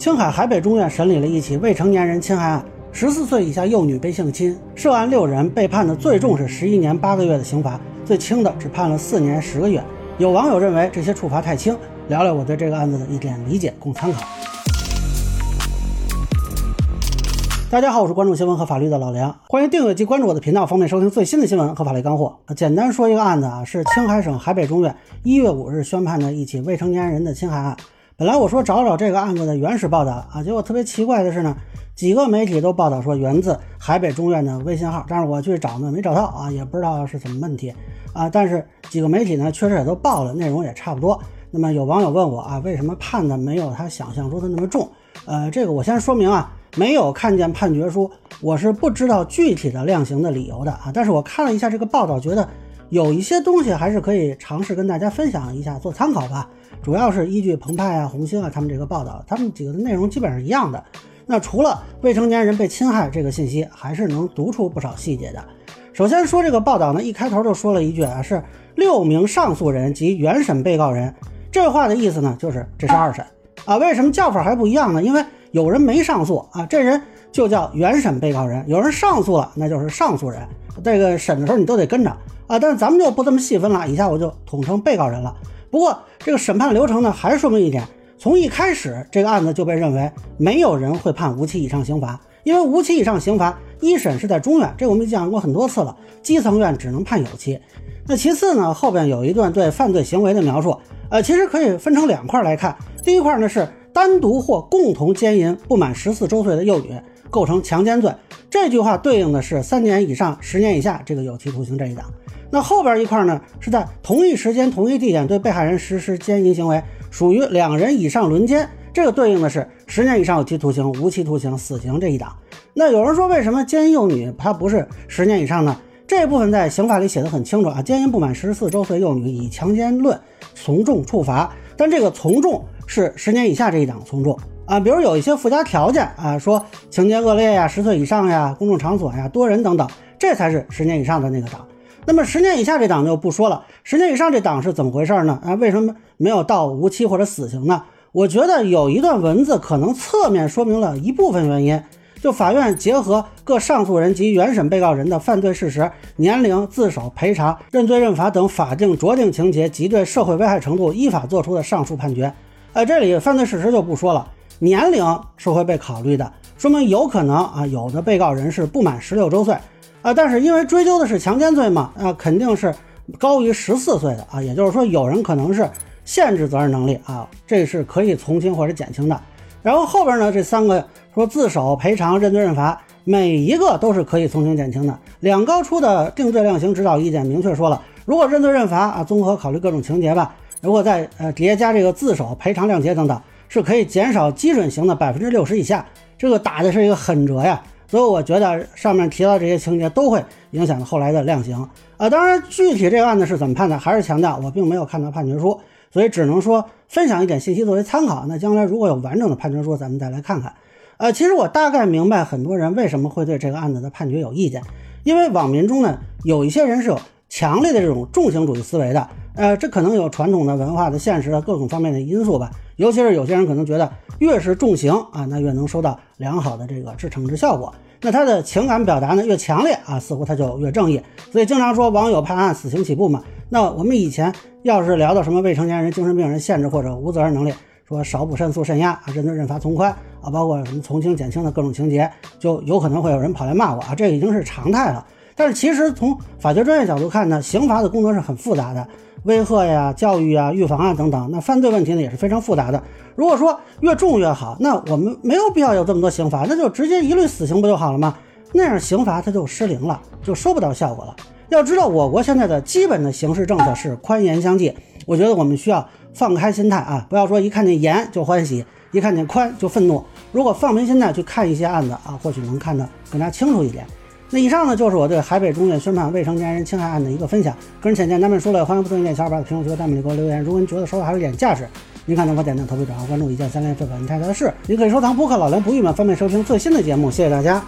青海海北中院审理了一起未成年人侵害案，十四岁以下幼女被性侵，涉案六人被判的最重是十一年八个月的刑罚，最轻的只判了四年十个月。有网友认为这些处罚太轻，聊聊我对这个案子的一点理解，供参考。大家好，我是关注新闻和法律的老梁，欢迎订阅及关注我的频道，方便收听最新的新闻和法律干货。简单说一个案子啊，是青海省海北中院一月五日宣判的一起未成年人的侵害案。本来我说找找这个案子的原始报道啊，结果特别奇怪的是呢，几个媒体都报道说源自海北中院的微信号，但是我去找呢没找到啊，也不知道是什么问题啊。但是几个媒体呢确实也都报了，内容也差不多。那么有网友问我啊，为什么判的没有他想象中的那么重？呃，这个我先说明啊。没有看见判决书，我是不知道具体的量刑的理由的啊。但是我看了一下这个报道，觉得有一些东西还是可以尝试跟大家分享一下，做参考吧。主要是依据澎湃啊、红星啊他们这个报道，他们几个的内容基本上一样的。那除了未成年人被侵害这个信息，还是能读出不少细节的。首先说这个报道呢，一开头就说了一句啊，是六名上诉人及原审被告人。这话的意思呢，就是这是二审啊。为什么叫法还不一样呢？因为有人没上诉啊，这人就叫原审被告人；有人上诉了，那就是上诉人。这个审的时候你都得跟着啊。但是咱们就不这么细分了，以下我就统称被告人了。不过这个审判流程呢，还是说明一点：从一开始这个案子就被认为没有人会判无期以上刑罚，因为无期以上刑罚一审是在中院，这我们讲过很多次了，基层院只能判有期。那其次呢，后边有一段对犯罪行为的描述，呃，其实可以分成两块来看。第一块呢是。单独或共同奸淫不满十四周岁的幼女，构成强奸罪。这句话对应的是三年以上十年以下这个有期徒刑这一档。那后边一块呢，是在同一时间、同一地点对被害人实施奸淫行为，属于两人以上轮奸，这个对应的是十年以上有期徒刑、无期徒刑、死刑这一档。那有人说，为什么奸淫幼女它不是十年以上呢？这部分在刑法里写的很清楚啊，奸淫不满十四周岁幼女以强奸论从重处罚，但这个从重。是十年以下这一档从重啊，比如有一些附加条件啊，说情节恶劣呀、十岁以上呀、公众场所呀、多人等等，这才是十年以上的那个档。那么十年以下这档就不说了，十年以上这档是怎么回事呢？啊，为什么没有到无期或者死刑呢？我觉得有一段文字可能侧面说明了一部分原因。就法院结合各上诉人及原审被告人的犯罪事实、年龄、自首、赔偿、认罪认罚等法定酌定情节及对社会危害程度，依法作出的上述判决。呃，这里犯罪事实就不说了，年龄是会被考虑的，说明有可能啊，有的被告人是不满十六周岁啊，但是因为追究的是强奸罪嘛，啊，肯定是高于十四岁的啊，也就是说有人可能是限制责任能力啊，这是可以从轻或者减轻的。然后后边呢，这三个说自首、赔偿、认罪认罚，每一个都是可以从轻减轻的。两高出的定罪量刑指导意见明确说了，如果认罪认罚啊，综合考虑各种情节吧。如果再呃叠加这个自首、赔偿、谅解等等，是可以减少基准刑的百分之六十以下。这个打的是一个狠折呀，所以我觉得上面提到这些情节都会影响后来的量刑啊。当然，具体这个案子是怎么判的，还是强调我并没有看到判决书，所以只能说分享一点信息作为参考。那将来如果有完整的判决书，咱们再来看看。呃，其实我大概明白很多人为什么会对这个案子的判决有意见，因为网民中呢有一些人是有强烈的这种重型主义思维的。呃，这可能有传统的文化的、现实的各种方面的因素吧。尤其是有些人可能觉得，越是重刑啊，那越能收到良好的这个制惩治效果。那他的情感表达呢越强烈啊，似乎他就越正义。所以经常说网友判案死刑起步嘛。那我们以前要是聊到什么未成年人、精神病人限制或者无责任能力，说少补申诉慎压啊，认罪认罚从宽啊，包括什么从轻减轻的各种情节，就有可能会有人跑来骂我啊，这已经是常态了。但是其实从法学专业角度看呢，刑罚的功能是很复杂的。威吓呀、教育啊、预防啊等等，那犯罪问题呢也是非常复杂的。如果说越重越好，那我们没有必要有这么多刑罚，那就直接一律死刑不就好了吗？那样刑罚它就失灵了，就收不到效果了。要知道，我国现在的基本的刑事政策是宽严相济，我觉得我们需要放开心态啊，不要说一看见严就欢喜，一看见宽就愤怒。如果放平心态去看一些案子啊，或许能看得更加清楚一点。那以上呢，就是我对海北中院宣判未成年人侵害案的一个分享。个人浅见难免说了，欢迎不同意见小伙伴在评论区和弹幕里给我留言。如果您觉得说的还有点价值，您看能否点赞、投币、转发、关注，一键三连，非法您太太的事。您可以收藏播客老梁不郁闷，方便收听最新的节目。谢谢大家。